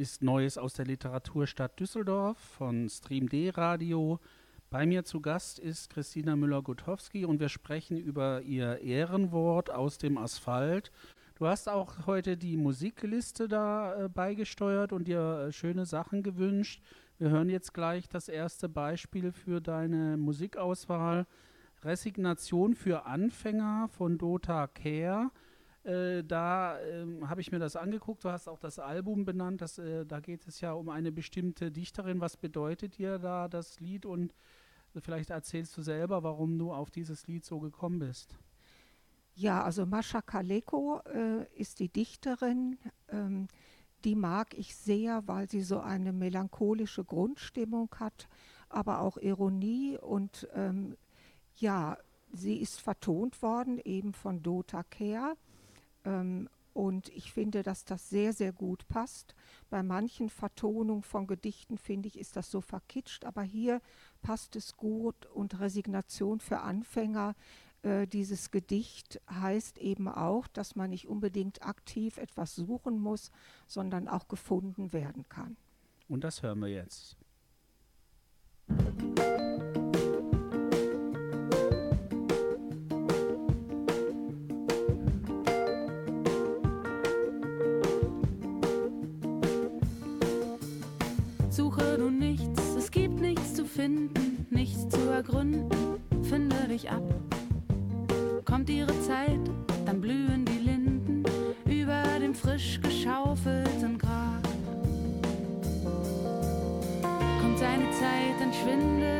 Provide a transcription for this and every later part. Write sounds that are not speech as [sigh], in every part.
Ist Neues aus der Literaturstadt Düsseldorf von Stream.d Radio. Bei mir zu Gast ist Christina Müller-Gutowski und wir sprechen über ihr Ehrenwort aus dem Asphalt. Du hast auch heute die Musikliste da äh, beigesteuert und dir äh, schöne Sachen gewünscht. Wir hören jetzt gleich das erste Beispiel für deine Musikauswahl. Resignation für Anfänger von Dota Care. Äh, da äh, habe ich mir das angeguckt. Du hast auch das Album benannt. Das, äh, da geht es ja um eine bestimmte Dichterin. Was bedeutet dir da das Lied? Und vielleicht erzählst du selber, warum du auf dieses Lied so gekommen bist. Ja, also Mascha Kaleko äh, ist die Dichterin. Ähm, die mag ich sehr, weil sie so eine melancholische Grundstimmung hat, aber auch Ironie und ähm, ja, sie ist vertont worden eben von Dota Care ähm, und ich finde, dass das sehr, sehr gut passt. Bei manchen Vertonungen von Gedichten finde ich, ist das so verkitscht, aber hier passt es gut und Resignation für Anfänger. Äh, dieses Gedicht heißt eben auch, dass man nicht unbedingt aktiv etwas suchen muss, sondern auch gefunden werden kann. Und das hören wir jetzt. Musik finden, nichts zu ergründen, finde dich ab. Kommt ihre Zeit, dann blühen die Linden über dem frisch geschaufelten Grab. Kommt seine Zeit, dann schwindet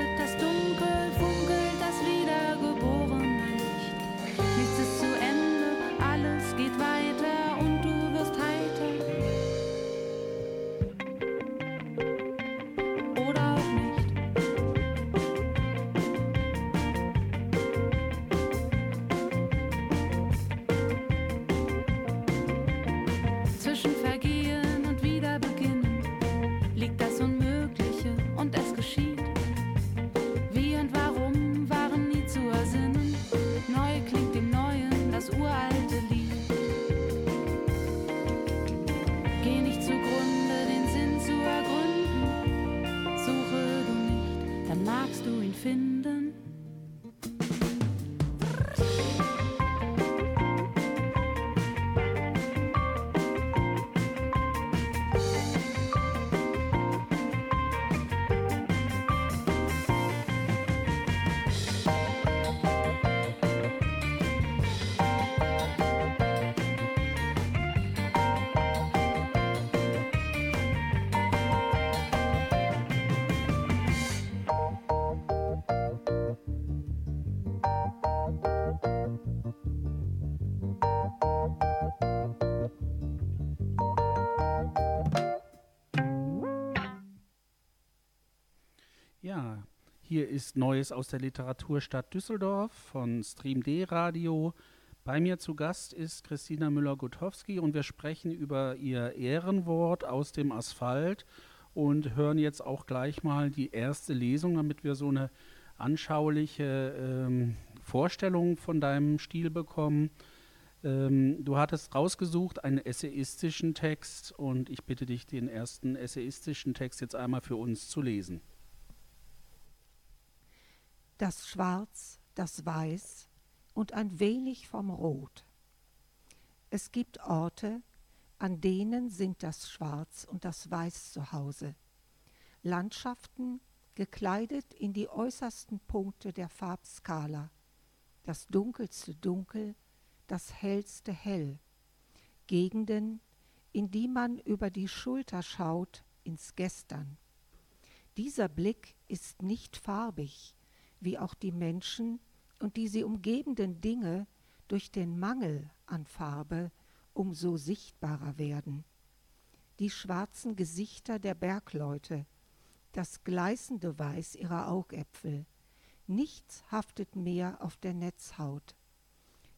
Hier ist Neues aus der Literaturstadt Düsseldorf von Stream.d Radio. Bei mir zu Gast ist Christina Müller-Gutowski und wir sprechen über ihr Ehrenwort aus dem Asphalt und hören jetzt auch gleich mal die erste Lesung, damit wir so eine anschauliche ähm, Vorstellung von deinem Stil bekommen. Ähm, du hattest rausgesucht einen essayistischen Text und ich bitte dich, den ersten essayistischen Text jetzt einmal für uns zu lesen das Schwarz, das Weiß und ein wenig vom Rot. Es gibt Orte, an denen sind das Schwarz und das Weiß zu Hause. Landschaften gekleidet in die äußersten Punkte der Farbskala. Das dunkelste Dunkel, das hellste Hell. Gegenden, in die man über die Schulter schaut ins Gestern. Dieser Blick ist nicht farbig, wie auch die Menschen und die sie umgebenden Dinge durch den Mangel an Farbe umso sichtbarer werden. Die schwarzen Gesichter der Bergleute, das gleißende Weiß ihrer Augäpfel, nichts haftet mehr auf der Netzhaut.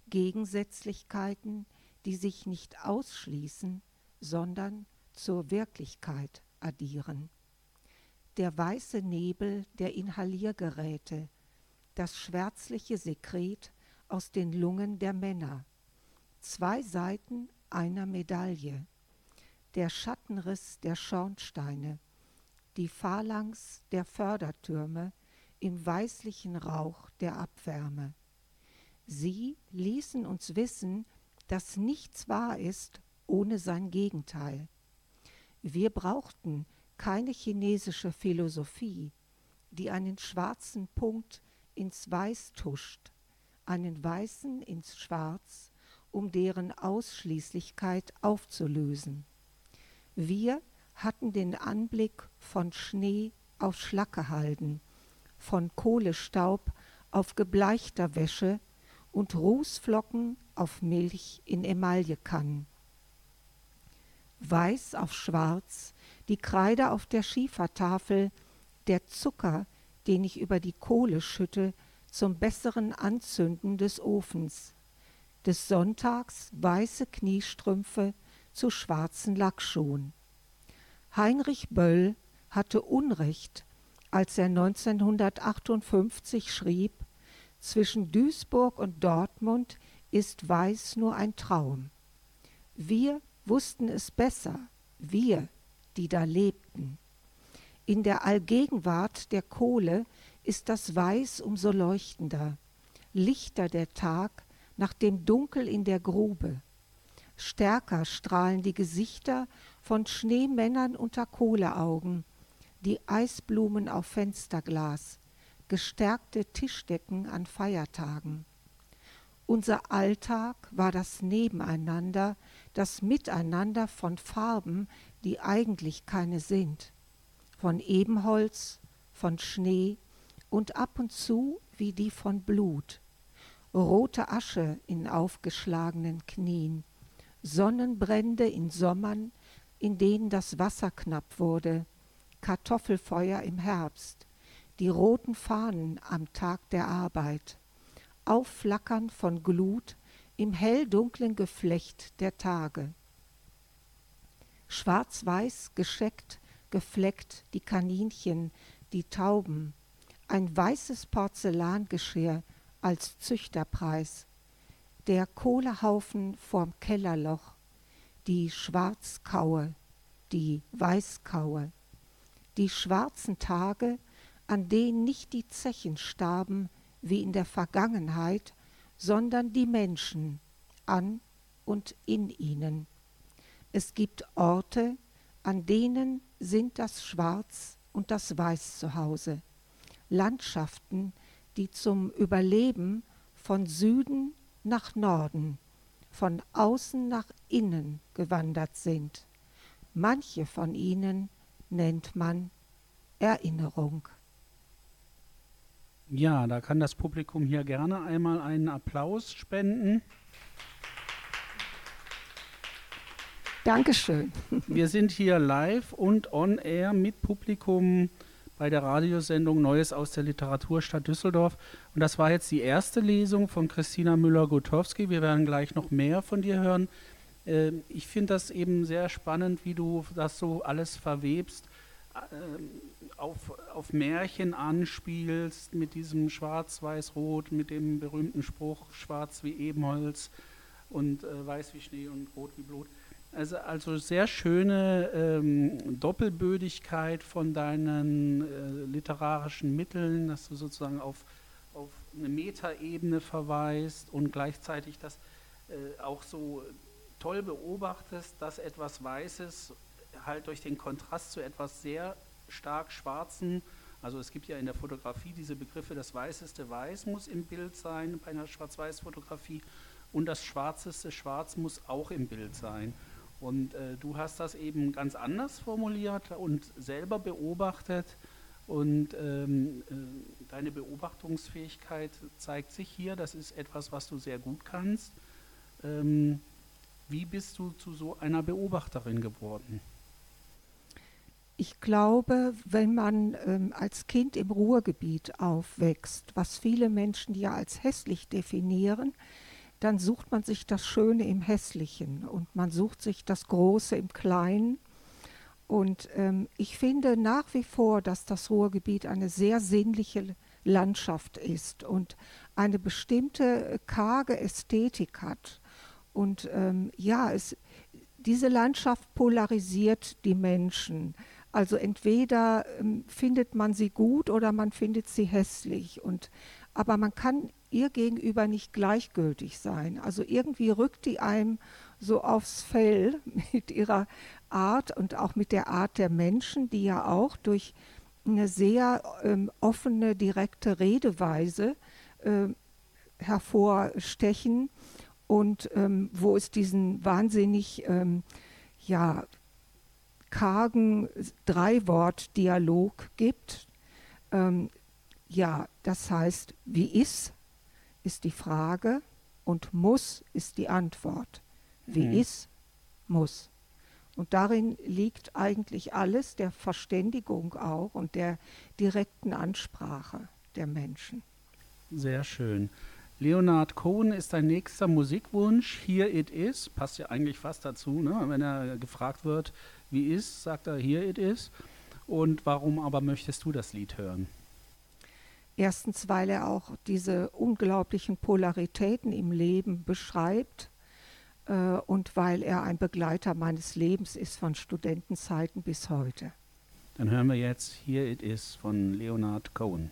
Gegensätzlichkeiten, die sich nicht ausschließen, sondern zur Wirklichkeit addieren der weiße Nebel der Inhaliergeräte, das schwärzliche Sekret aus den Lungen der Männer, zwei Seiten einer Medaille. der Schattenriss der Schornsteine, die Phalanx der Fördertürme im weißlichen Rauch der Abwärme. Sie ließen uns wissen, dass nichts wahr ist ohne sein Gegenteil. Wir brauchten keine chinesische Philosophie, die einen schwarzen Punkt ins Weiß tuscht, einen weißen ins Schwarz, um deren Ausschließlichkeit aufzulösen. Wir hatten den Anblick von Schnee auf Schlackehalden, von Kohlestaub auf gebleichter Wäsche und Rußflocken auf Milch in Emaillekannen. Weiß auf Schwarz, die Kreide auf der Schiefertafel, der Zucker, den ich über die Kohle schütte, zum besseren Anzünden des Ofens, des Sonntags weiße Kniestrümpfe zu schwarzen Lackschuhen. Heinrich Böll hatte Unrecht, als er 1958 schrieb, zwischen Duisburg und Dortmund ist Weiß nur ein Traum. Wir wussten es besser, wir, die da lebten. In der Allgegenwart der Kohle ist das Weiß umso leuchtender, lichter der Tag nach dem Dunkel in der Grube. Stärker strahlen die Gesichter von Schneemännern unter Kohleaugen, die Eisblumen auf Fensterglas, gestärkte Tischdecken an Feiertagen. Unser Alltag war das Nebeneinander, das Miteinander von Farben, die eigentlich keine sind, von Ebenholz, von Schnee und ab und zu wie die von Blut, rote Asche in aufgeschlagenen Knien, Sonnenbrände in Sommern, in denen das Wasser knapp wurde, Kartoffelfeuer im Herbst, die roten Fahnen am Tag der Arbeit, Aufflackern von Glut im helldunklen Geflecht der Tage. Schwarz-weiß gescheckt, gefleckt die Kaninchen, die Tauben, ein weißes Porzellangeschirr als Züchterpreis, der Kohlehaufen vorm Kellerloch, die Schwarzkaue, die Weißkaue, die schwarzen Tage, an denen nicht die Zechen starben wie in der Vergangenheit, sondern die Menschen an und in ihnen. Es gibt Orte, an denen sind das Schwarz und das Weiß zu Hause, Landschaften, die zum Überleben von Süden nach Norden, von außen nach innen gewandert sind. Manche von ihnen nennt man Erinnerung. Ja, da kann das Publikum hier gerne einmal einen Applaus spenden. Dankeschön. Wir sind hier live und on air mit Publikum bei der Radiosendung Neues aus der Literaturstadt Düsseldorf. Und das war jetzt die erste Lesung von Christina Müller-Gutowski. Wir werden gleich noch mehr von dir hören. Äh, ich finde das eben sehr spannend, wie du das so alles verwebst, äh, auf, auf Märchen anspielst mit diesem Schwarz-Weiß-Rot, mit dem berühmten Spruch Schwarz wie Ebenholz und äh, Weiß wie Schnee und Rot wie Blut. Also, also sehr schöne ähm, Doppelbödigkeit von deinen äh, literarischen Mitteln, dass du sozusagen auf, auf eine Metaebene verweist und gleichzeitig das äh, auch so toll beobachtest, dass etwas Weißes halt durch den Kontrast zu etwas sehr stark Schwarzen, also es gibt ja in der Fotografie diese Begriffe, das weißeste Weiß muss im Bild sein bei einer Schwarz-Weiß-Fotografie und das schwarzeste Schwarz muss auch im Bild sein. Und äh, du hast das eben ganz anders formuliert und selber beobachtet. Und ähm, äh, deine Beobachtungsfähigkeit zeigt sich hier. Das ist etwas, was du sehr gut kannst. Ähm, wie bist du zu so einer Beobachterin geworden? Ich glaube, wenn man ähm, als Kind im Ruhrgebiet aufwächst, was viele Menschen ja als hässlich definieren, dann sucht man sich das Schöne im Hässlichen und man sucht sich das Große im Kleinen. Und ähm, ich finde nach wie vor, dass das Ruhrgebiet eine sehr sinnliche Landschaft ist und eine bestimmte karge Ästhetik hat. Und ähm, ja, es, diese Landschaft polarisiert die Menschen. Also entweder ähm, findet man sie gut oder man findet sie hässlich. Und, aber man kann ihr gegenüber nicht gleichgültig sein. Also irgendwie rückt die einem so aufs Fell [laughs] mit ihrer Art und auch mit der Art der Menschen, die ja auch durch eine sehr ähm, offene, direkte Redeweise äh, hervorstechen und ähm, wo es diesen wahnsinnig ähm, ja, kargen Drei-Wort-Dialog gibt. Ähm, ja, das heißt, wie ist, ist die Frage und muss ist die Antwort. Wie mhm. ist, muss. Und darin liegt eigentlich alles der Verständigung auch und der direkten Ansprache der Menschen. Sehr schön. Leonard Cohen ist dein nächster Musikwunsch. Here It Is. Passt ja eigentlich fast dazu. Ne? Wenn er gefragt wird, wie ist, sagt er Here It Is. Und warum aber möchtest du das Lied hören? Erstens, weil er auch diese unglaublichen Polaritäten im Leben beschreibt äh, und weil er ein Begleiter meines Lebens ist von Studentenzeiten bis heute. Dann hören wir jetzt Here It Is von Leonard Cohen.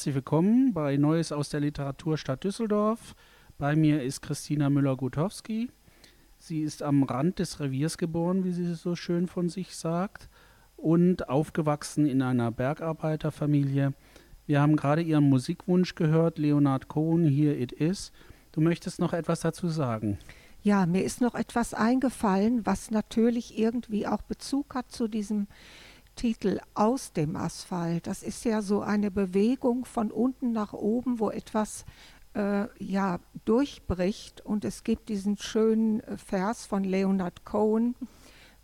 Herzlich willkommen bei Neues aus der Literaturstadt Düsseldorf. Bei mir ist Christina Müller-Gutowski. Sie ist am Rand des Reviers geboren, wie sie so schön von sich sagt, und aufgewachsen in einer Bergarbeiterfamilie. Wir haben gerade ihren Musikwunsch gehört, Leonard Cohen, Here It Is. Du möchtest noch etwas dazu sagen? Ja, mir ist noch etwas eingefallen, was natürlich irgendwie auch Bezug hat zu diesem Titel Aus dem Asphalt. Das ist ja so eine Bewegung von unten nach oben, wo etwas äh, ja, durchbricht. Und es gibt diesen schönen äh, Vers von Leonard Cohen.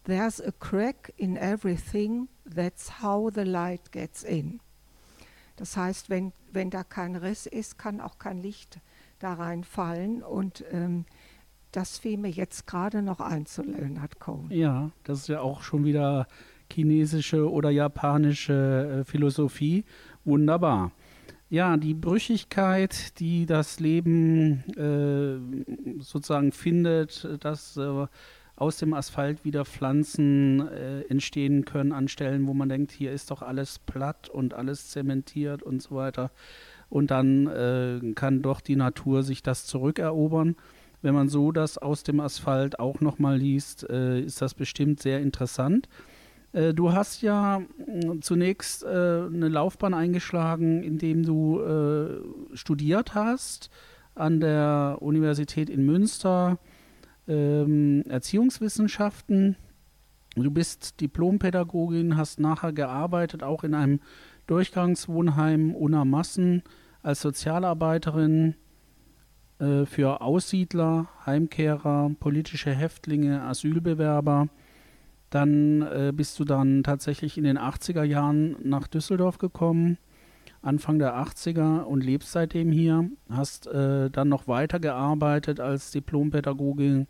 There's a crack in everything, that's how the light gets in. Das heißt, wenn, wenn da kein Riss ist, kann auch kein Licht da reinfallen. Und ähm, das fiel mir jetzt gerade noch ein zu Leonard Cohen. Ja, das ist ja auch schon wieder chinesische oder japanische äh, Philosophie. Wunderbar. Ja, die Brüchigkeit, die das Leben äh, sozusagen findet, dass äh, aus dem Asphalt wieder Pflanzen äh, entstehen können an Stellen, wo man denkt, hier ist doch alles platt und alles zementiert und so weiter. Und dann äh, kann doch die Natur sich das zurückerobern. Wenn man so das aus dem Asphalt auch nochmal liest, äh, ist das bestimmt sehr interessant. Äh, du hast ja mh, zunächst äh, eine Laufbahn eingeschlagen, indem du äh, studiert hast an der Universität in Münster ähm, Erziehungswissenschaften. Du bist Diplompädagogin, hast nachher gearbeitet, auch in einem Durchgangswohnheim Una Massen als Sozialarbeiterin äh, für Aussiedler, Heimkehrer, politische Häftlinge, Asylbewerber. Dann äh, bist du dann tatsächlich in den 80er Jahren nach Düsseldorf gekommen, Anfang der 80er und lebst seitdem hier. Hast äh, dann noch weitergearbeitet als Diplompädagogin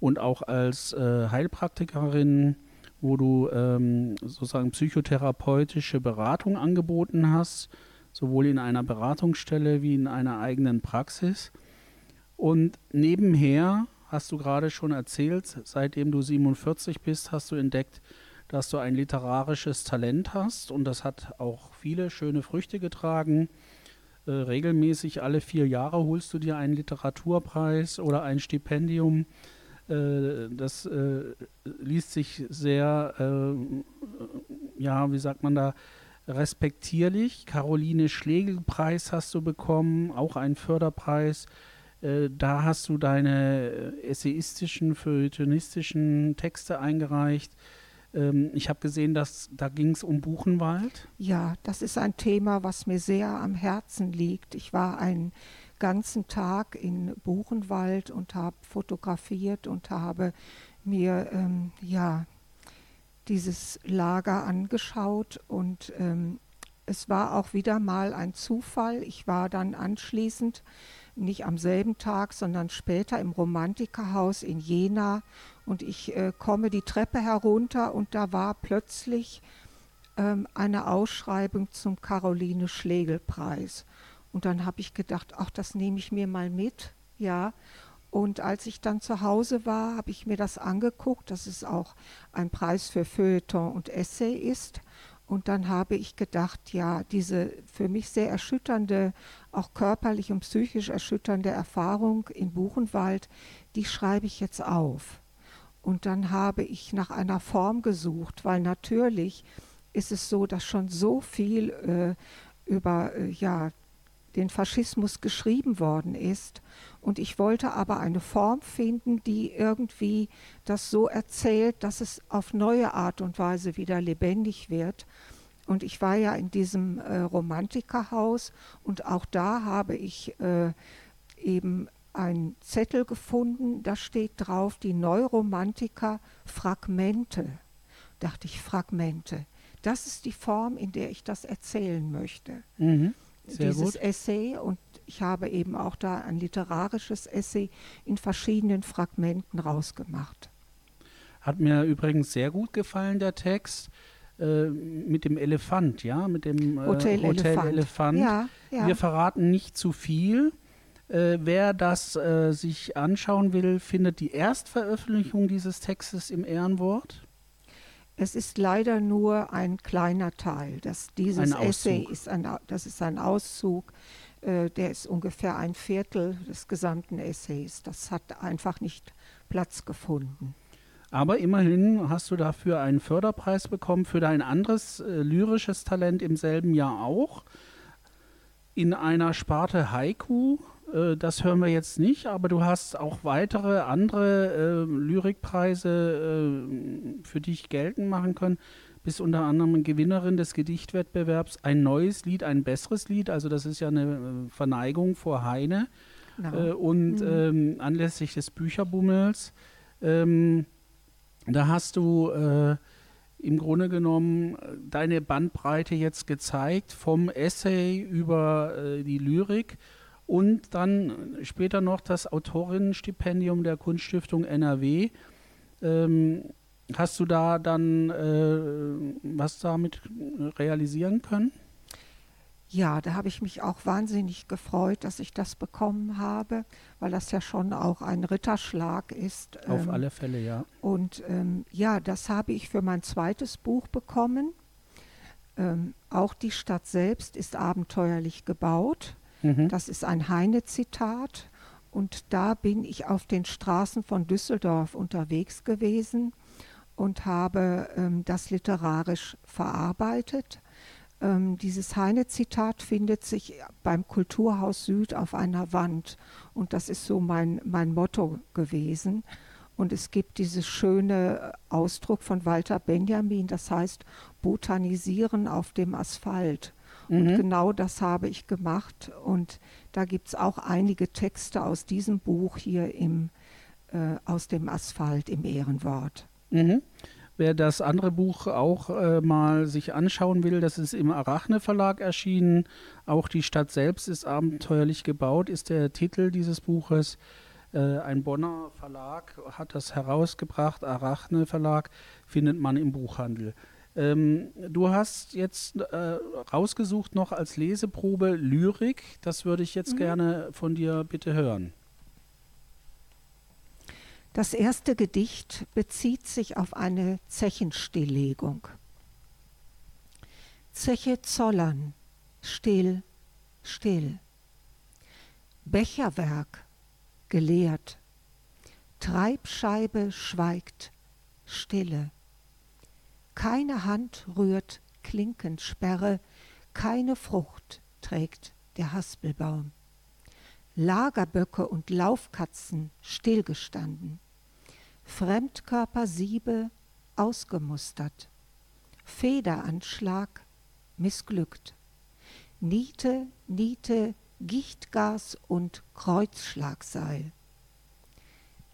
und auch als äh, Heilpraktikerin, wo du ähm, sozusagen psychotherapeutische Beratung angeboten hast, sowohl in einer Beratungsstelle wie in einer eigenen Praxis. Und nebenher hast du gerade schon erzählt, seitdem du 47 bist, hast du entdeckt, dass du ein literarisches Talent hast und das hat auch viele schöne Früchte getragen. Äh, regelmäßig alle vier Jahre holst du dir einen Literaturpreis oder ein Stipendium. Äh, das äh, liest sich sehr, äh, ja, wie sagt man da, respektierlich. Caroline Schlegel-Preis hast du bekommen, auch einen Förderpreis. Äh, da hast du deine äh, essayistischen, feuilletonistischen Texte eingereicht. Ähm, ich habe gesehen, dass da ging es um Buchenwald. Ja, das ist ein Thema, was mir sehr am Herzen liegt. Ich war einen ganzen Tag in Buchenwald und habe fotografiert und habe mir ähm, ja dieses Lager angeschaut und ähm, es war auch wieder mal ein Zufall. Ich war dann anschließend nicht am selben Tag, sondern später im Romantikerhaus in Jena und ich äh, komme die Treppe herunter und da war plötzlich ähm, eine Ausschreibung zum Caroline Schlegel Preis. Und dann habe ich gedacht, ach, das nehme ich mir mal mit, ja. Und als ich dann zu Hause war, habe ich mir das angeguckt, dass es auch ein Preis für Feuilleton und Essay ist. Und dann habe ich gedacht, ja, diese für mich sehr erschütternde, auch körperlich und psychisch erschütternde Erfahrung in Buchenwald, die schreibe ich jetzt auf. Und dann habe ich nach einer Form gesucht, weil natürlich ist es so, dass schon so viel äh, über äh, ja, den Faschismus geschrieben worden ist. Und ich wollte aber eine Form finden, die irgendwie das so erzählt, dass es auf neue Art und Weise wieder lebendig wird. Und ich war ja in diesem äh, Romantikerhaus und auch da habe ich äh, eben einen Zettel gefunden, da steht drauf die Neuromantiker Fragmente. Dachte ich, Fragmente. Das ist die Form, in der ich das erzählen möchte. Mhm. Sehr Dieses gut. Essay und ich habe eben auch da ein literarisches Essay in verschiedenen Fragmenten rausgemacht. Hat mir übrigens sehr gut gefallen, der Text. Äh, mit dem Elefant, ja, mit dem äh, Hotel, Elefant. Elefant. Ja, ja. Wir verraten nicht zu viel. Äh, wer das äh, sich anschauen will, findet die Erstveröffentlichung dieses Textes im Ehrenwort. Es ist leider nur ein kleiner Teil. Das, dieses Essay ist ein, das ist ein Auszug, äh, der ist ungefähr ein Viertel des gesamten Essays. Das hat einfach nicht Platz gefunden. Aber immerhin hast du dafür einen Förderpreis bekommen für dein anderes äh, lyrisches Talent im selben Jahr auch. In einer Sparte Haiku. Äh, das hören wir jetzt nicht, aber du hast auch weitere andere äh, Lyrikpreise äh, für dich geltend machen können. Bist unter anderem Gewinnerin des Gedichtwettbewerbs Ein neues Lied, ein besseres Lied. Also das ist ja eine äh, Verneigung vor Heine. Genau. Äh, und Mhm. ähm, anlässlich des Bücherbummels, ähm, da hast du im Grunde genommen deine Bandbreite jetzt gezeigt, vom Essay über äh, die Lyrik und dann später noch das Autorinnenstipendium der Kunststiftung NRW. Ähm, hast du da dann äh, was damit realisieren können? Ja, da habe ich mich auch wahnsinnig gefreut, dass ich das bekommen habe, weil das ja schon auch ein Ritterschlag ist. Auf Ähm, alle Fälle, ja. Und ähm, ja, das habe ich für mein zweites Buch bekommen. Ähm, auch die Stadt selbst ist abenteuerlich gebaut. Mhm. Das ist ein Heine-Zitat. Und da bin ich auf den Straßen von Düsseldorf unterwegs gewesen und habe ähm, das literarisch verarbeitet. Ähm, dieses Heine-Zitat findet sich beim Kulturhaus Süd auf einer Wand. Und das ist so mein, mein Motto gewesen. Und es gibt dieses schöne Ausdruck von Walter Benjamin, das heißt Botanisieren auf dem Asphalt. Und Mhm. genau das habe ich gemacht. Und da gibt es auch einige Texte aus diesem Buch hier im, äh, aus dem Asphalt im Ehrenwort. Mhm. Wer das andere Buch auch äh, mal sich anschauen will, das ist im Arachne Verlag erschienen. Auch die Stadt selbst ist abenteuerlich gebaut, ist der Titel dieses Buches. Äh, ein Bonner Verlag hat das herausgebracht. Arachne Verlag findet man im Buchhandel. Ähm, du hast jetzt äh, rausgesucht noch als Leseprobe Lyrik. Das würde ich jetzt gerne von dir bitte hören. Das erste Gedicht bezieht sich auf eine Zechenstilllegung. Zeche Zollern, still, still. Becherwerk, geleert. Treibscheibe schweigt, stille. Keine Hand rührt Klinkensperre, keine Frucht trägt der Haspelbaum. Lagerböcke und Laufkatzen stillgestanden, Fremdkörpersiebe ausgemustert, Federanschlag missglückt, Niete, Niete, Gichtgas und Kreuzschlagseil,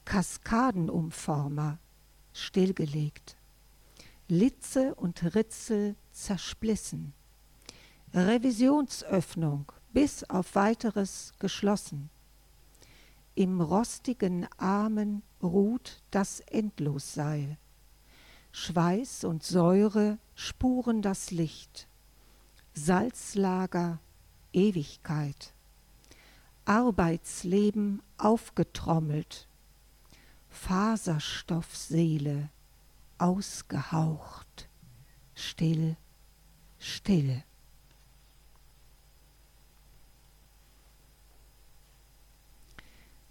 Kaskadenumformer stillgelegt, Litze und Ritzel zersplissen, Revisionsöffnung bis auf weiteres geschlossen. Im rostigen Armen ruht das Endlosseil. Schweiß und Säure spuren das Licht. Salzlager, Ewigkeit. Arbeitsleben aufgetrommelt. Faserstoffseele ausgehaucht. Still, still.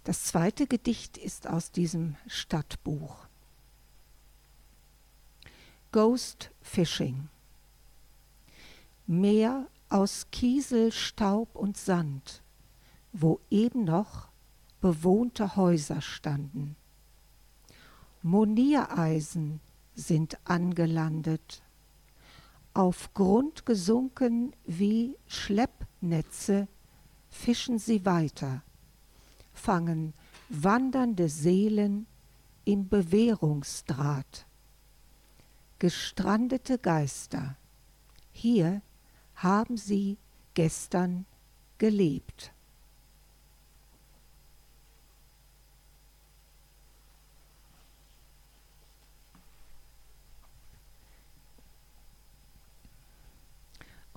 Das zweite Gedicht ist aus diesem Stadtbuch. Ghost Fishing. Meer aus Kiesel, Staub und Sand, wo eben noch bewohnte Häuser standen. Moniereisen sind angelandet, auf Grund gesunken wie Schleppnetze fischen sie weiter fangen wandernde Seelen im Bewährungsdraht. Gestrandete Geister, hier haben sie gestern gelebt.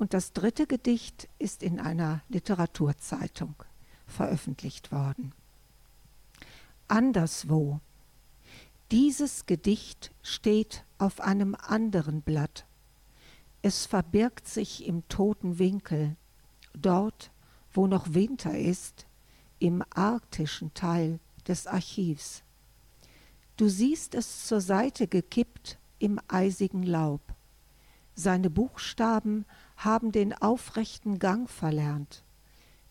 Und das dritte Gedicht ist in einer Literaturzeitung veröffentlicht worden. Anderswo. Dieses Gedicht steht auf einem anderen Blatt. Es verbirgt sich im toten Winkel, dort, wo noch Winter ist, im arktischen Teil des Archivs. Du siehst es zur Seite gekippt im eisigen Laub. Seine Buchstaben haben den aufrechten Gang verlernt,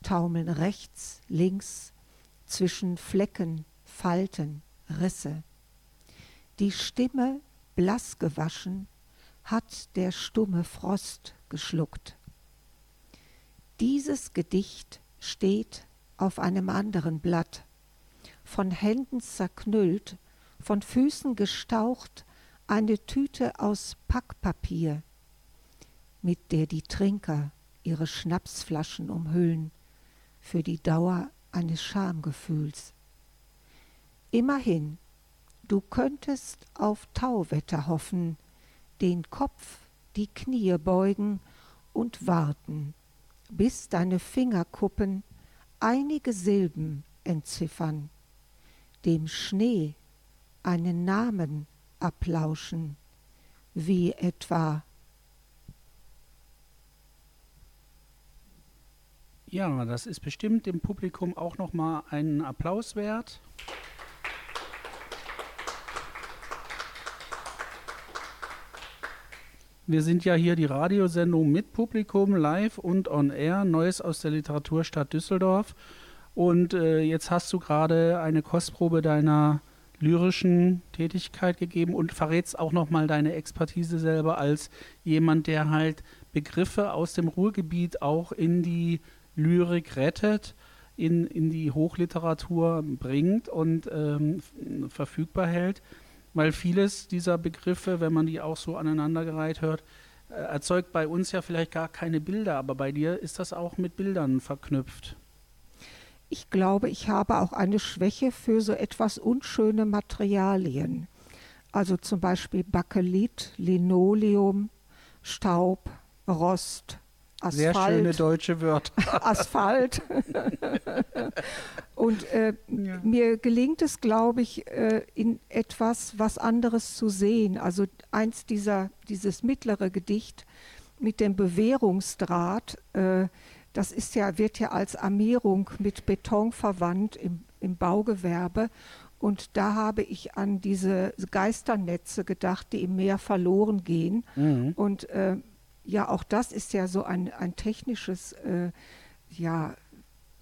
taumeln rechts, links, zwischen Flecken, Falten, Risse. Die Stimme, blass gewaschen, hat der stumme Frost geschluckt. Dieses Gedicht steht auf einem anderen Blatt, von Händen zerknüllt, von Füßen gestaucht, eine Tüte aus Packpapier, mit der die Trinker ihre Schnapsflaschen umhüllen, für die Dauer eines Schamgefühls. Immerhin, du könntest auf Tauwetter hoffen, den Kopf, die Knie beugen und warten, bis deine Fingerkuppen einige Silben entziffern, dem Schnee einen Namen ablauschen, wie etwa Ja, das ist bestimmt dem Publikum auch noch mal einen Applaus wert. Wir sind ja hier die Radiosendung mit Publikum, live und on air, Neues aus der Literaturstadt Düsseldorf. Und äh, jetzt hast du gerade eine Kostprobe deiner lyrischen Tätigkeit gegeben und verrätst auch nochmal deine Expertise selber als jemand, der halt Begriffe aus dem Ruhrgebiet auch in die Lyrik rettet, in, in die Hochliteratur bringt und ähm, verfügbar hält, weil vieles dieser Begriffe, wenn man die auch so aneinandergereiht hört, äh, erzeugt bei uns ja vielleicht gar keine Bilder, aber bei dir ist das auch mit Bildern verknüpft. Ich glaube, ich habe auch eine Schwäche für so etwas unschöne Materialien. Also zum Beispiel Bakelit, Linoleum, Staub, Rost, Sehr schöne Asphalt, deutsche Wörter. Asphalt. [laughs] Und äh, Ja. mir gelingt es, glaube ich, äh, in etwas was anderes zu sehen. Also eins dieser, dieses mittlere Gedicht mit dem Bewährungsdraht, äh, das ist ja, wird ja als Armierung mit Beton verwandt im, im Baugewerbe. Und da habe ich an diese Geisternetze gedacht, die im Meer verloren gehen. Mhm. Und äh, ja, auch das ist ja so ein, ein technisches, äh, ja,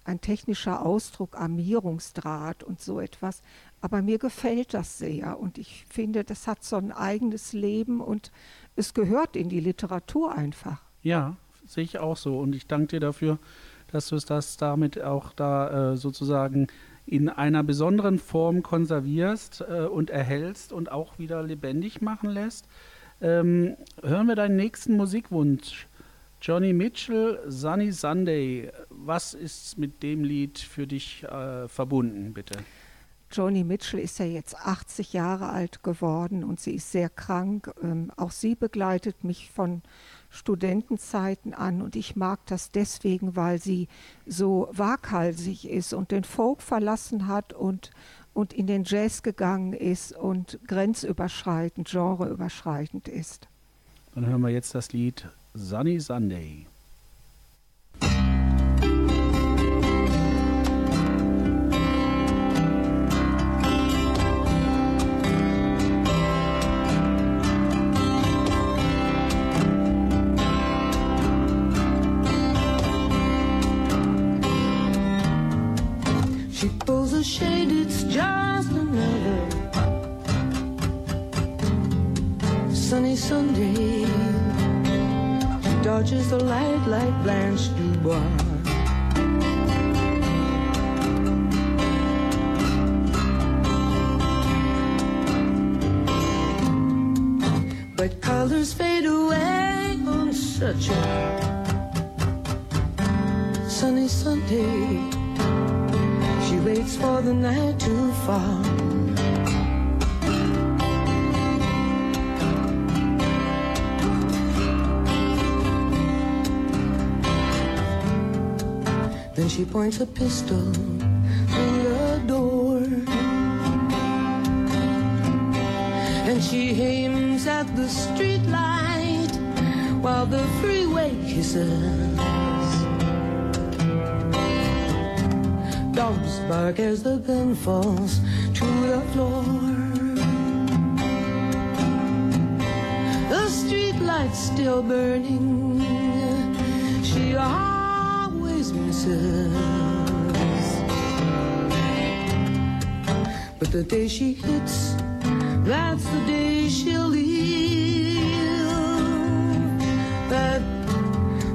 ein technischer Ausdruck, Armierungsdraht und so etwas. Aber mir gefällt das sehr und ich finde, das hat so ein eigenes Leben und es gehört in die Literatur einfach. Ja, sehe ich auch so. Und ich danke dir dafür, dass du es das damit auch da äh, sozusagen in einer besonderen Form konservierst äh, und erhältst und auch wieder lebendig machen lässt. Ähm, hören wir deinen nächsten Musikwunsch. Johnny Mitchell, Sunny Sunday. Was ist mit dem Lied für dich äh, verbunden, bitte? Joni Mitchell ist ja jetzt 80 Jahre alt geworden und sie ist sehr krank. Ähm, auch sie begleitet mich von Studentenzeiten an und ich mag das deswegen, weil sie so waghalsig ist und den Folk verlassen hat und, und in den Jazz gegangen ist und grenzüberschreitend, genreüberschreitend ist. Dann hören wir jetzt das Lied Sunny Sunday. Pulls a shade, it's just another sunny Sunday. She dodges the light like Blanche Dubois. But colors fade away on such a sunny Sunday for the night to fall. Then she points a pistol through the door. And she aims at the streetlight while the freeway kisses. Dogs bark as the gun falls to the floor. The street light's still burning. She always misses. But the day she hits, that's the day she'll leave. That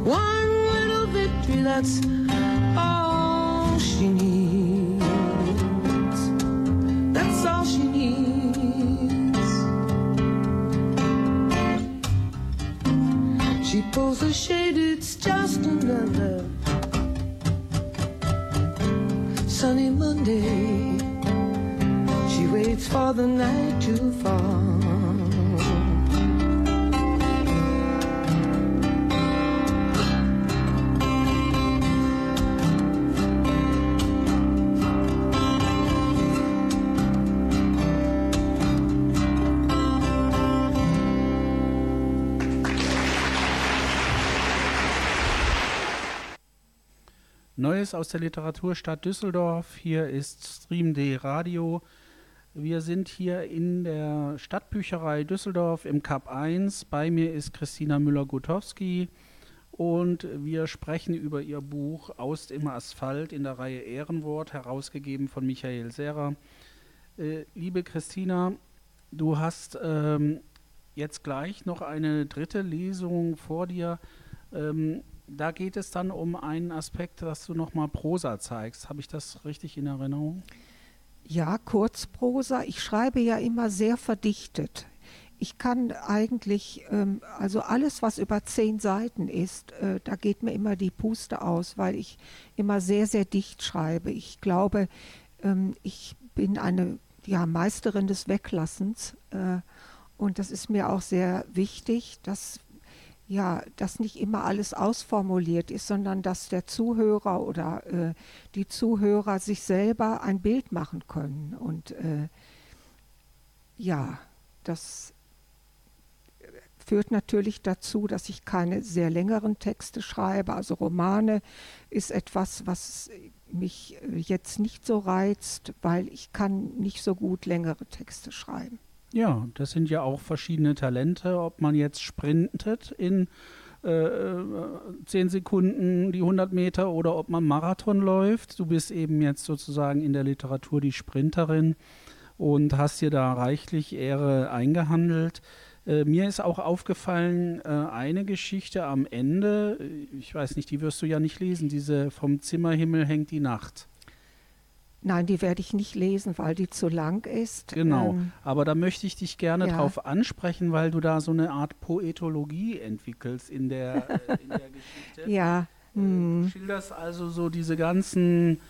one little victory, that's Waits for the night to fall. Neues aus der Literaturstadt Düsseldorf. Hier ist Stream.de Radio. Wir sind hier in der Stadtbücherei Düsseldorf im Cup 1. Bei mir ist Christina Müller-Gutowski und wir sprechen über ihr Buch Aus dem Asphalt in der Reihe Ehrenwort, herausgegeben von Michael Serra. Äh, liebe Christina, du hast ähm, jetzt gleich noch eine dritte Lesung vor dir. Ähm, da geht es dann um einen Aspekt, dass du nochmal Prosa zeigst. Habe ich das richtig in Erinnerung? Kurzprosa. Ich schreibe ja immer sehr verdichtet. Ich kann eigentlich, ähm, also alles, was über zehn Seiten ist, äh, da geht mir immer die Puste aus, weil ich immer sehr, sehr dicht schreibe. Ich glaube, ähm, ich bin eine ja, Meisterin des Weglassens äh, und das ist mir auch sehr wichtig, dass ja, dass nicht immer alles ausformuliert ist, sondern dass der Zuhörer oder äh, die Zuhörer sich selber ein Bild machen können. Und äh, ja, das führt natürlich dazu, dass ich keine sehr längeren Texte schreibe. Also Romane ist etwas, was mich äh, jetzt nicht so reizt, weil ich kann nicht so gut längere Texte schreiben. Ja, das sind ja auch verschiedene Talente, ob man jetzt sprintet in äh, 10 Sekunden die 100 Meter oder ob man Marathon läuft. Du bist eben jetzt sozusagen in der Literatur die Sprinterin und hast dir da reichlich Ehre eingehandelt. Äh, mir ist auch aufgefallen, äh, eine Geschichte am Ende, ich weiß nicht, die wirst du ja nicht lesen, diese vom Zimmerhimmel hängt die Nacht. Nein, die werde ich nicht lesen, weil die zu lang ist. Genau, Ähm, aber da möchte ich dich gerne ja. drauf ansprechen, weil du da so eine Art Poetologie entwickelst in der, äh, in der Geschichte. [laughs] ja, Du hm, schilderst also so diese ganzen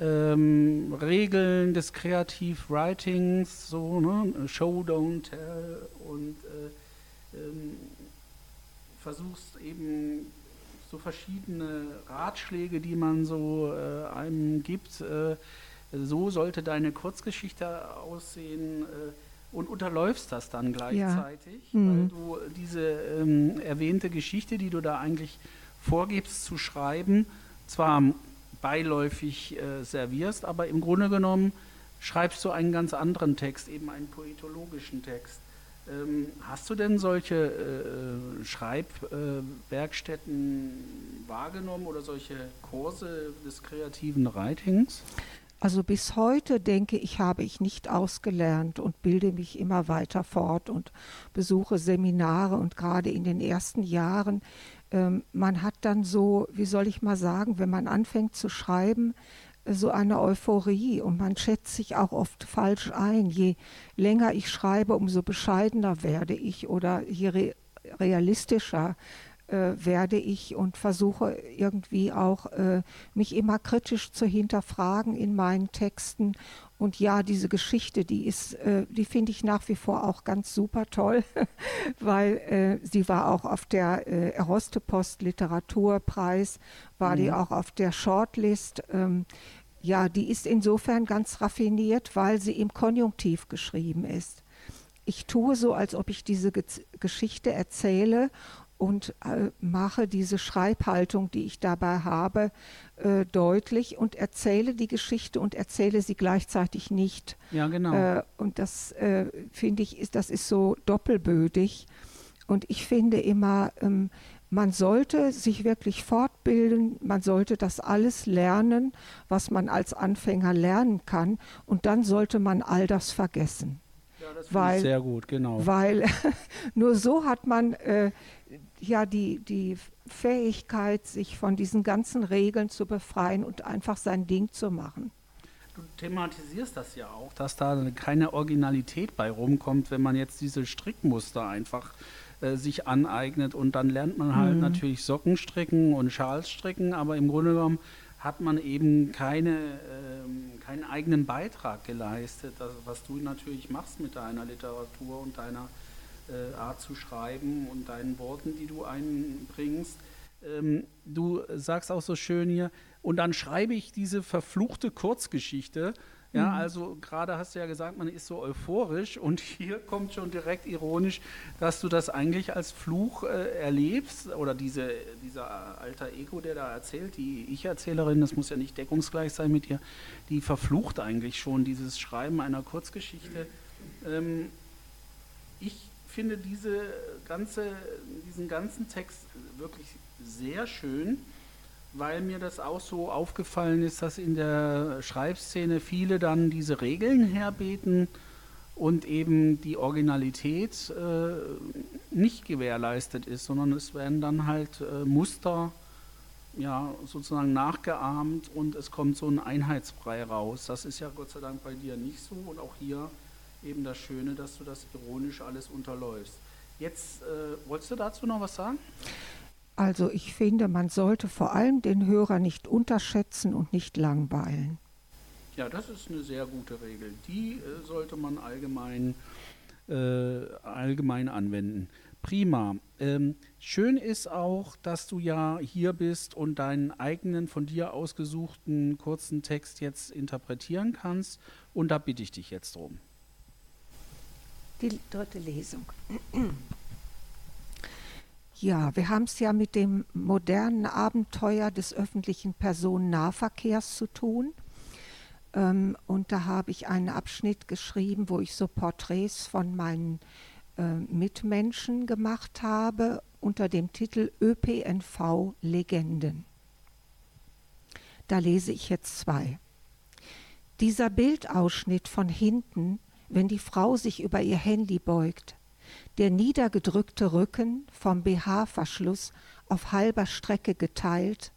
ähm, Regeln des Creative Writings, so, ne? Show, don't tell und äh, ähm, versuchst eben so verschiedene Ratschläge, die man so äh, einem gibt. Äh, so sollte deine Kurzgeschichte aussehen äh, und unterläufst das dann gleichzeitig, weil Mhm. du diese ähm, erwähnte Geschichte, die du da eigentlich vorgibst zu schreiben, zwar beiläufig äh, servierst, aber im Grunde genommen schreibst du einen ganz anderen Text, eben einen poetologischen Text. Ähm, hast du denn solche äh, Schreibwerkstätten äh, wahrgenommen oder solche Kurse des kreativen Writings? Also bis heute denke ich, habe ich nicht ausgelernt und bilde mich immer weiter fort und besuche Seminare und gerade in den ersten Jahren, ähm, man hat dann so, wie soll ich mal sagen, wenn man anfängt zu schreiben, äh, so eine Euphorie und man schätzt sich auch oft falsch ein. Je länger ich schreibe, umso bescheidener werde ich oder je re realistischer werde ich und versuche irgendwie auch äh, mich immer kritisch zu hinterfragen in meinen Texten Und ja, diese Geschichte, die ist, äh, die finde ich nach wie vor auch ganz super toll, [laughs] weil äh, sie war auch auf der äh, Eroste-Post Literaturpreis, war mhm. die auch auf der Shortlist. Ähm, ja, die ist insofern ganz raffiniert, weil sie im Konjunktiv geschrieben ist. Ich tue so, als ob ich diese Ge Geschichte erzähle und äh, mache diese Schreibhaltung, die ich dabei habe, äh, deutlich und erzähle die Geschichte und erzähle sie gleichzeitig nicht. Ja, genau. Äh, und das äh, finde ich, ist, das ist so doppelbödig. Und ich finde immer, ähm, man sollte sich wirklich fortbilden, man sollte das alles lernen, was man als Anfänger lernen kann, und dann sollte man all das vergessen. Ja, das weil, sehr gut, genau. Weil [laughs] nur so hat man äh, ja die, die Fähigkeit, sich von diesen ganzen Regeln zu befreien und einfach sein Ding zu machen. Du thematisierst das ja auch, dass da keine Originalität bei rumkommt, wenn man jetzt diese Strickmuster einfach äh, sich aneignet und dann lernt man halt mhm. natürlich Socken stricken und Schals stricken, aber im Grunde genommen hat man eben keine, ähm, keinen eigenen Beitrag geleistet, das, was du natürlich machst mit deiner Literatur und deiner Art zu schreiben und deinen Worten, die du einbringst. Ähm, du sagst auch so schön hier, und dann schreibe ich diese verfluchte Kurzgeschichte. Ja, mhm. also gerade hast du ja gesagt, man ist so euphorisch und [laughs] hier kommt schon direkt ironisch, dass du das eigentlich als Fluch äh, erlebst oder diese, dieser alter Ego, der da erzählt, die Ich-Erzählerin, das muss ja nicht deckungsgleich sein mit dir, die verflucht eigentlich schon dieses Schreiben einer Kurzgeschichte. Ähm, ich finde diese ganze, diesen ganzen Text wirklich sehr schön, weil mir das auch so aufgefallen ist, dass in der Schreibszene viele dann diese Regeln herbeten und eben die Originalität äh, nicht gewährleistet ist, sondern es werden dann halt äh, Muster ja, sozusagen nachgeahmt und es kommt so ein Einheitsbrei raus. Das ist ja Gott sei Dank bei dir nicht so und auch hier eben das Schöne, dass du das ironisch alles unterläufst. Jetzt, äh, wolltest du dazu noch was sagen? Also ich finde, man sollte vor allem den Hörer nicht unterschätzen und nicht langweilen. Ja, das ist eine sehr gute Regel. Die äh, sollte man allgemein, äh, allgemein anwenden. Prima. Ähm, schön ist auch, dass du ja hier bist und deinen eigenen von dir ausgesuchten kurzen Text jetzt interpretieren kannst. Und da bitte ich dich jetzt drum die dritte Lesung. Ja, wir haben es ja mit dem modernen Abenteuer des öffentlichen Personennahverkehrs zu tun. Ähm, und da habe ich einen Abschnitt geschrieben, wo ich so Porträts von meinen äh, Mitmenschen gemacht habe unter dem Titel ÖPNV Legenden. Da lese ich jetzt zwei. Dieser Bildausschnitt von hinten wenn die Frau sich über ihr Handy beugt, der niedergedrückte Rücken vom BH-Verschluss auf halber Strecke geteilt,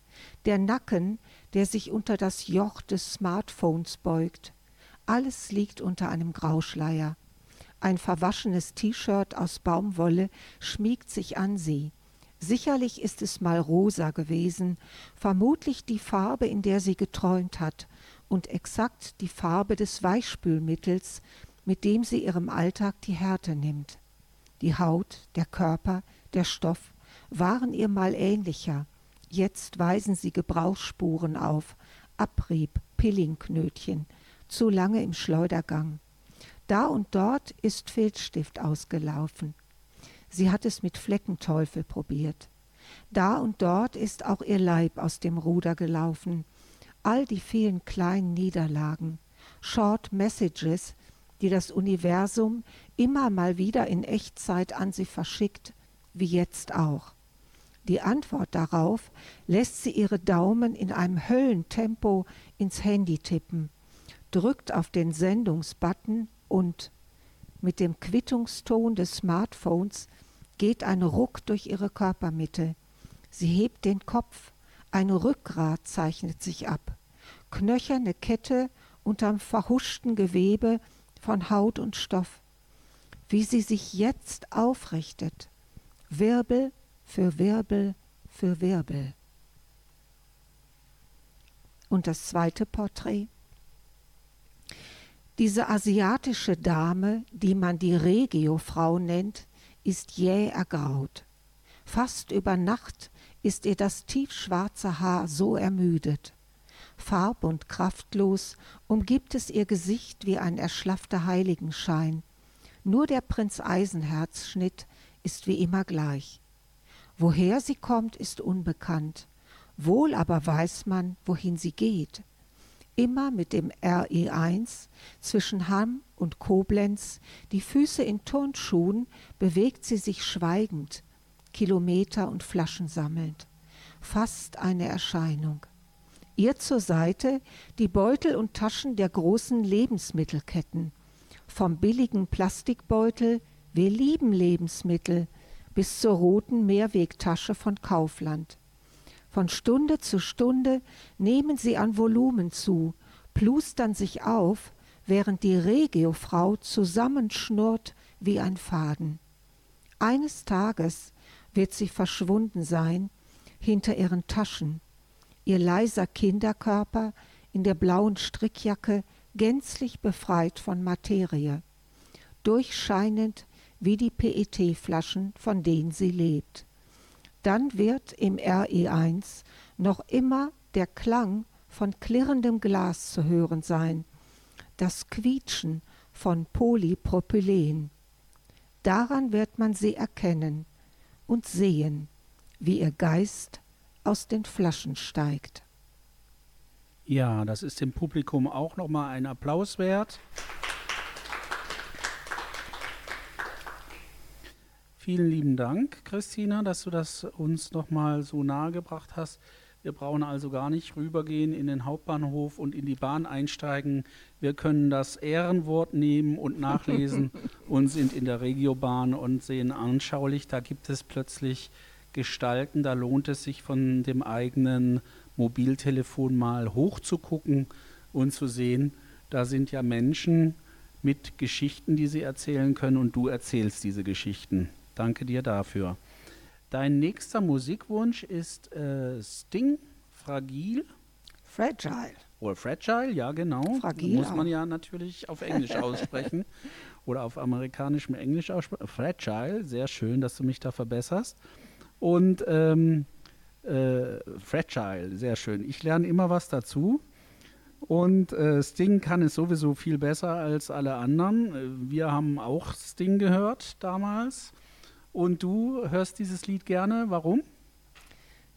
der Nacken, der sich unter das Joch des Smartphones beugt. Alles liegt unter einem Grauschleier. Ein verwaschenes T-Shirt aus Baumwolle schmiegt sich an sie. Sicherlich ist es mal rosa gewesen, vermutlich die Farbe, in der sie geträumt hat, und exakt die Farbe des Weichspülmittels, mit dem sie ihrem Alltag die Härte nimmt. Die Haut, der Körper, der Stoff waren ihr mal ähnlicher. Jetzt weisen sie Gebrauchsspuren auf, Abrieb, Pillingknötchen, zu lange im Schleudergang. Da und dort ist Filzstift ausgelaufen. Sie hat es mit Fleckenteufel probiert. Da und dort ist auch ihr Leib aus dem Ruder gelaufen. All die vielen kleinen Niederlagen, Short Messages, die das Universum immer mal wieder in Echtzeit an sie verschickt, wie jetzt auch. Die Antwort darauf lässt sie ihre Daumen in einem Höllentempo ins Handy tippen, drückt auf den Sendungsbutton und mit dem Quittungston des Smartphones geht ein Ruck durch ihre Körpermitte. Sie hebt den Kopf, ein Rückgrat zeichnet sich ab, knöcherne Kette unterm verhuschten Gewebe von Haut und Stoff, wie sie sich jetzt aufrichtet, Wirbel für Wirbel für Wirbel. Und das zweite Porträt. Diese asiatische Dame, die man die Regiofrau nennt, ist jäh ergraut. Fast über Nacht ist ihr das tiefschwarze Haar so ermüdet. Farb und kraftlos umgibt es ihr Gesicht wie ein erschlaffter Heiligenschein. Nur der Prinz Eisenherz-Schnitt ist wie immer gleich. Woher sie kommt, ist unbekannt. Wohl aber weiß man, wohin sie geht. Immer mit dem RE1 zwischen Hamm und Koblenz, die Füße in Turnschuhen, bewegt sie sich schweigend, Kilometer und Flaschen sammelnd. Fast eine Erscheinung. Ihr zur Seite die Beutel und Taschen der großen Lebensmittelketten. Vom billigen Plastikbeutel, wir lieben Lebensmittel, bis zur roten Mehrwegtasche von Kaufland. Von Stunde zu Stunde nehmen sie an Volumen zu, plustern sich auf, während die Regiofrau zusammenschnurrt wie ein Faden. Eines Tages wird sie verschwunden sein hinter ihren Taschen, ihr leiser Kinderkörper in der blauen Strickjacke gänzlich befreit von Materie, durchscheinend wie die PET-Flaschen, von denen sie lebt. Dann wird im RE1 noch immer der Klang von klirrendem Glas zu hören sein, das Quietschen von Polypropylen. Daran wird man sie erkennen und sehen, wie ihr Geist aus den Flaschen steigt. Ja, das ist dem Publikum auch nochmal ein Applaus wert. Vielen lieben Dank, Christina, dass du das uns nochmal so nahe gebracht hast. Wir brauchen also gar nicht rübergehen in den Hauptbahnhof und in die Bahn einsteigen. Wir können das Ehrenwort nehmen und nachlesen [laughs] und sind in der Regiobahn und sehen anschaulich, da gibt es plötzlich gestalten. Da lohnt es sich von dem eigenen Mobiltelefon mal hochzugucken und zu sehen, da sind ja Menschen mit Geschichten, die sie erzählen können und du erzählst diese Geschichten. Danke dir dafür. Dein nächster Musikwunsch ist äh, Sting, Fragil. Fragile. Oder Fragile, ja genau. Fragil Muss man ja natürlich auf Englisch aussprechen [laughs] oder auf amerikanischem Englisch aussprechen. Fragile, sehr schön, dass du mich da verbesserst. Und ähm, äh, Fragile, sehr schön. Ich lerne immer was dazu. Und äh, Sting kann es sowieso viel besser als alle anderen. Äh, Wir haben auch Sting gehört damals. Und du hörst dieses Lied gerne. Warum?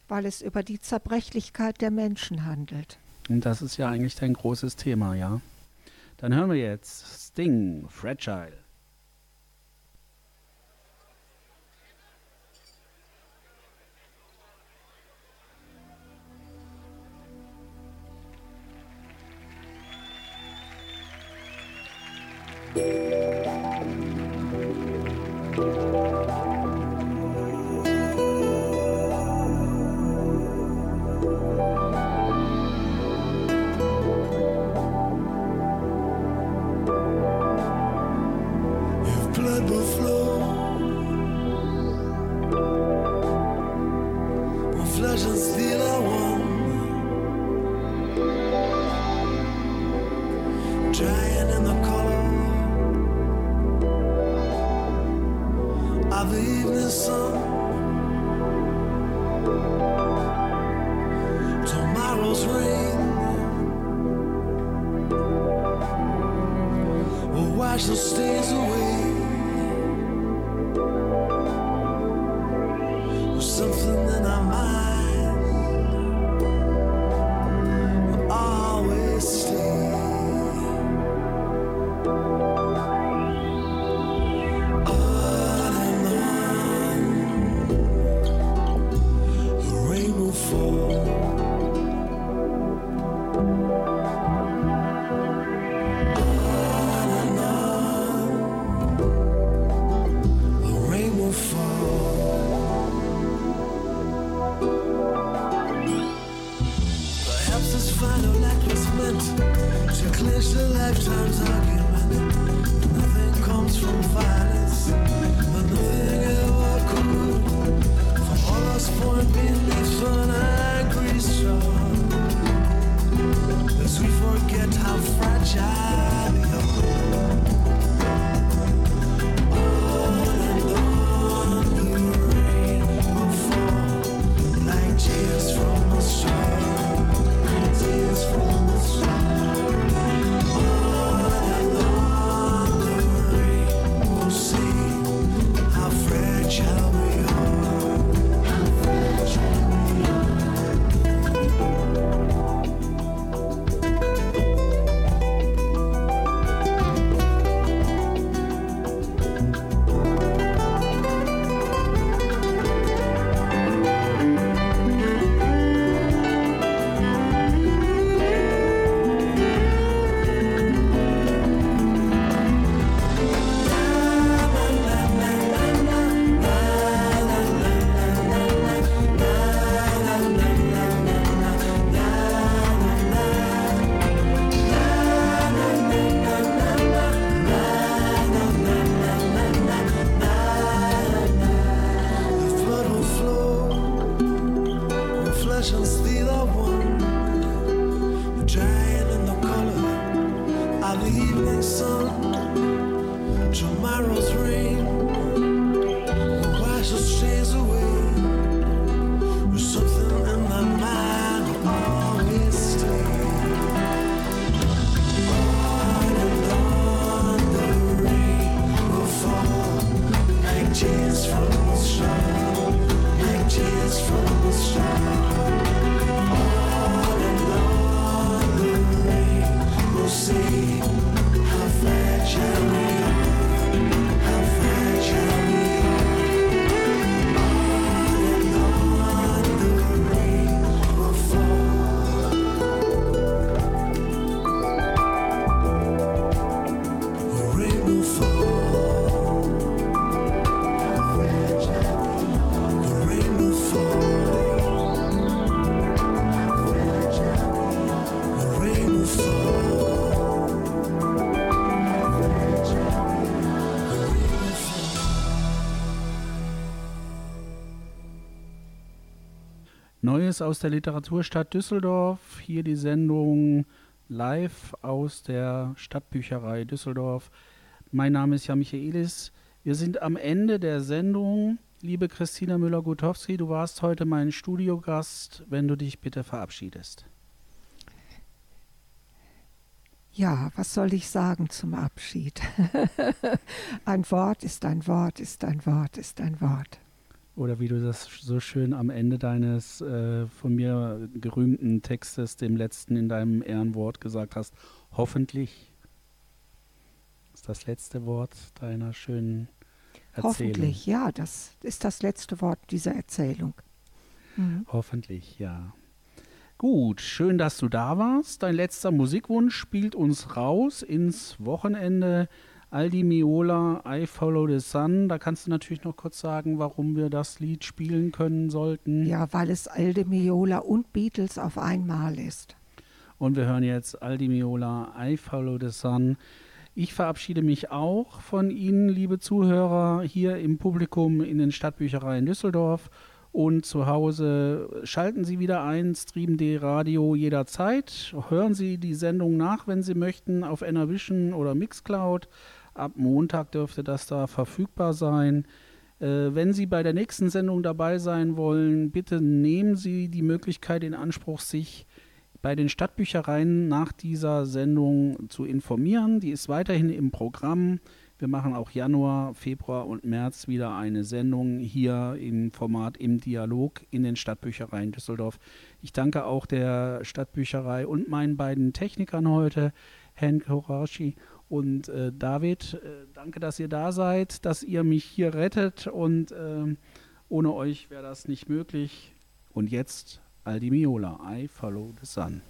weil es über die Zerbrechlichkeit der Menschen handelt. Und das ist ja eigentlich dein großes Thema, ja? Dann hören wir jetzt Sting, Fragile. Neues aus der Literaturstadt Düsseldorf. Hier die Sendung live aus der Stadtbücherei Düsseldorf. Mein Name ist Jan Michaelis. Wir sind am Ende der Sendung. Liebe Christina Müller-Gutowski, du warst heute mein Studiogast. Wenn du dich bitte verabschiedest. Ja, was soll ich sagen zum Abschied? [laughs] ein Wort ist ein Wort, ist ein Wort, ist ein Wort. Oder wie du das so schön am Ende deines äh, von mir gerühmten Textes, dem letzten in deinem Ehrenwort gesagt hast, hoffentlich ist das letzte Wort deiner schönen Erzählung. Hoffentlich, ja, das ist das letzte Wort dieser Erzählung. Mhm. Hoffentlich, ja. Gut, schön, dass du da warst. Dein letzter Musikwunsch spielt uns raus ins Wochenende. Aldi Miola, I Follow the Sun. Da kannst du natürlich noch kurz sagen, warum wir das Lied spielen können sollten. Ja, weil es Aldi Miola und Beatles auf einmal ist. Und wir hören jetzt Aldi Miola, I Follow the Sun. Ich verabschiede mich auch von Ihnen, liebe Zuhörer, hier im Publikum in den Stadtbüchereien Düsseldorf und zu Hause schalten Sie wieder ein, Stream D Radio jederzeit. Hören Sie die Sendung nach, wenn Sie möchten, auf Enervision oder Mixcloud. Ab Montag dürfte das da verfügbar sein. Äh, wenn Sie bei der nächsten Sendung dabei sein wollen, bitte nehmen Sie die Möglichkeit in Anspruch, sich bei den Stadtbüchereien nach dieser Sendung zu informieren. Die ist weiterhin im Programm. Wir machen auch Januar, Februar und März wieder eine Sendung hier im Format im Dialog in den Stadtbüchereien Düsseldorf. Ich danke auch der Stadtbücherei und meinen beiden Technikern heute, Herrn Korashi und äh, David. Äh, danke, dass ihr da seid, dass ihr mich hier rettet und äh, ohne euch wäre das nicht möglich. Und jetzt Aldi Miola, I Follow the Sun.